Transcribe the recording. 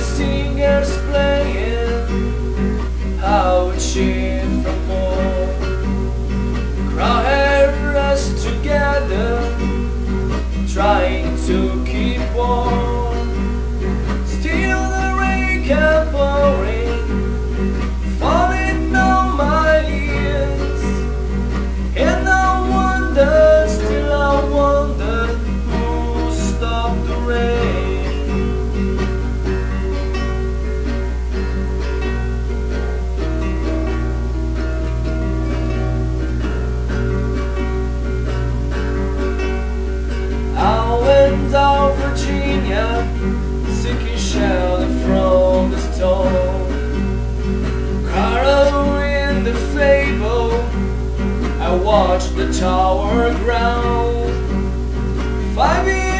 singers play. seeking shelter from the storm. The fable, I watched the tower ground. Five years.